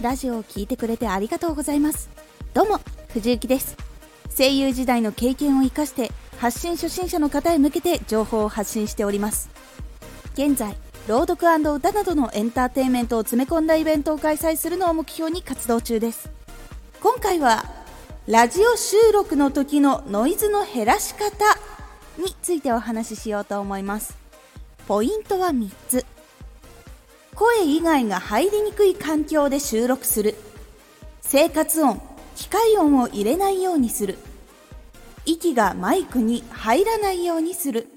ラジオを聴いてくれてありがとうございます。どうも藤幸です。声優時代の経験を生かして発信初心者の方へ向けて情報を発信しております。現在朗読歌などのエンターテインメントを詰め込んだイベントを開催するのを目標に活動中です。今回はラジオ収録の時のノイズの減らし方についてお話ししようと思います。ポイントは3つ。声以外が入りにくい環境で収録する。生活音機械音を入れないようにする。息がマイクに入らないようにする。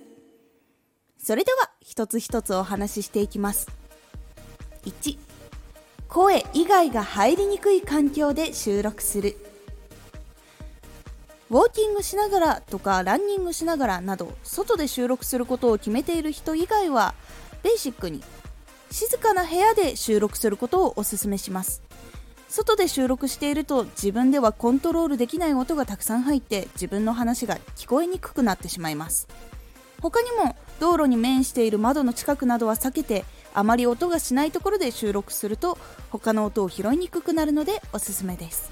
それでは一つ一つお話ししていきます。1声以外が入りにくい環境で収録する。ウォーキングしながらとかランニングしながらなど外で収録することを決めている人以外はベーシックに静かな部屋で収録することをお勧めします。外で収録していると自分ではコントロールできない音がたくさん入って自分の話が聞こえにくくなってしまいます。他にも道路に面している窓の近くなどは避けてあまり音がしないところで収録すると他の音を拾いにくくなるのでおすすめです。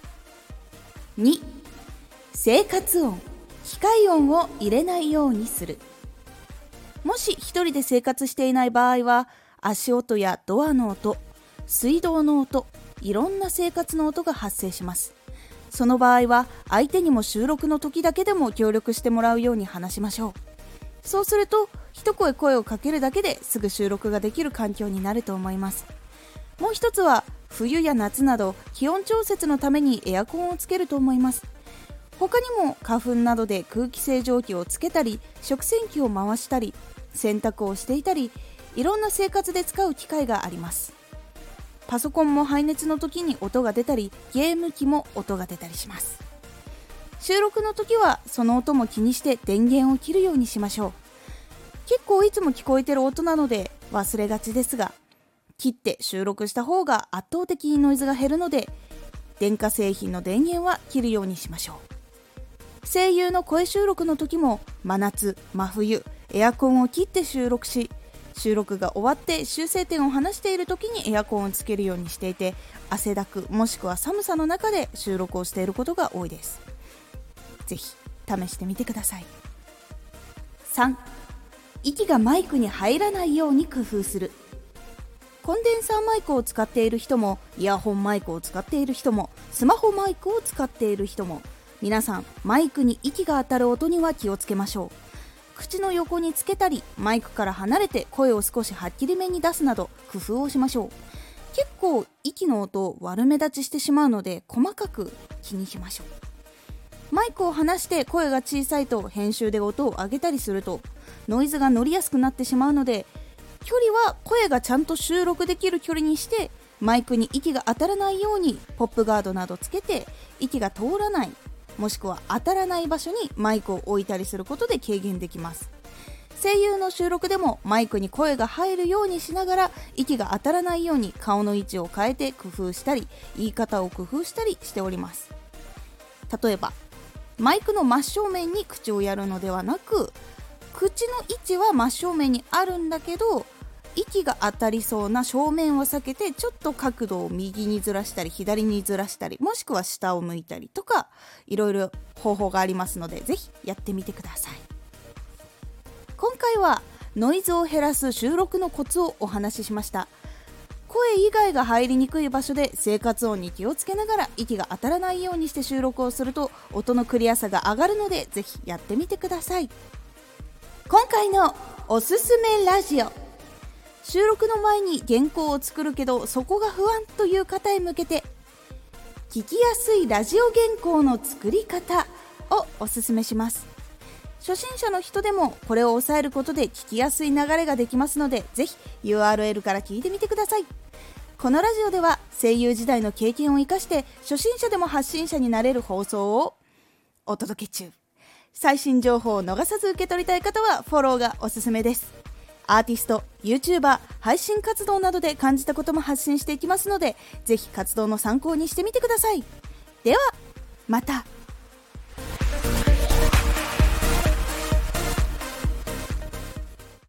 2生活音。機械音を入れないようにする。もし1人で生活していない場合は足音やドアの音水道の音いろんな生活の音が発生します。その場合は相手にも収録の時だけでも協力してもらうように話しましょう。そうすると一声声をかけるだけですぐ収録ができる環境になると思います。もう一つは冬や夏など気温調節のためにエアコンをつけると思います。他にも花粉などで空気清浄機をつけたり食洗機を回したり洗濯をしていたりいろんな生活で使う機会があります。パソコンも排熱の時に音が出たりゲーム機も音が出たりします。収録の時はその音も気にして電源を切るようにしましょう。結構いつも聞こえてる音なので忘れがちですが切って収録した方が圧倒的にノイズが減るので電化製品の電源は切るようにしましょう。声優の声収録の時も真夏真冬エアコンを切って収録し収録が終わって修正点を話している時にエアコンをつけるようにしていて汗だくもしくは寒さの中で収録をしていることが多いです。ぜひ試してみてください。3息がマイクに入らないように工夫する。コンデンサーマイクを使っている人もイヤホンマイクを使っている人もスマホマイクを使っている人も。皆さんマイクに息が当たる音には気をつけましょう。口の横につけたりマイクから離れて声を少しはっきりめに出すなど工夫をしましょう。結構息の音悪目立ちしてしまうので細かく気にしましょう。マイクを離して声が小さいと編集で音を上げたりするとノイズが乗りやすくなってしまうので距離は声がちゃんと収録できる距離にしてマイクに息が当たらないようにポップガードなどつけて息が通らないもしくは当たらない場所にマイクを置いたりすることで軽減できます。声優の収録でもマイクに声が入るようにしながら息が当たらないように顔の位置を変えて工夫したり言い方を工夫したりしております。例えばマイクの真正面に口をやるのではなく口の位置は真正面にあるんだけど息が当たりそうな正面を避けてちょっと角度を右にずらしたり左にずらしたりもしくは下を向いたりとかいろいろ方法がありますのでぜひやってみてください。今回はノイズを減らす収録のコツをお話ししました。声以外が入りにくい場所で生活音に気をつけながら息が当たらないようにして収録をすると音のクリアさが上がるのでぜひやってみてください。今回のおすすめラジオ。収録の前に原稿を作るけどそこが不安という方へ向けて聞きやすいラジオ原稿の作り方をおすすめします。初心者の人でもこれを押さえることで聞きやすい流れができますのでぜひ URL から聞いてみてください。このラジオでは声優時代の経験を生かして初心者でも発信者になれる放送をお届け中。最新情報を逃さず受け取りたい方はフォローがおすすめです。アーティスト YouTuber 配信活動などで感じたことも発信していきますのでぜひ活動の参考にしてみてください。ではまた。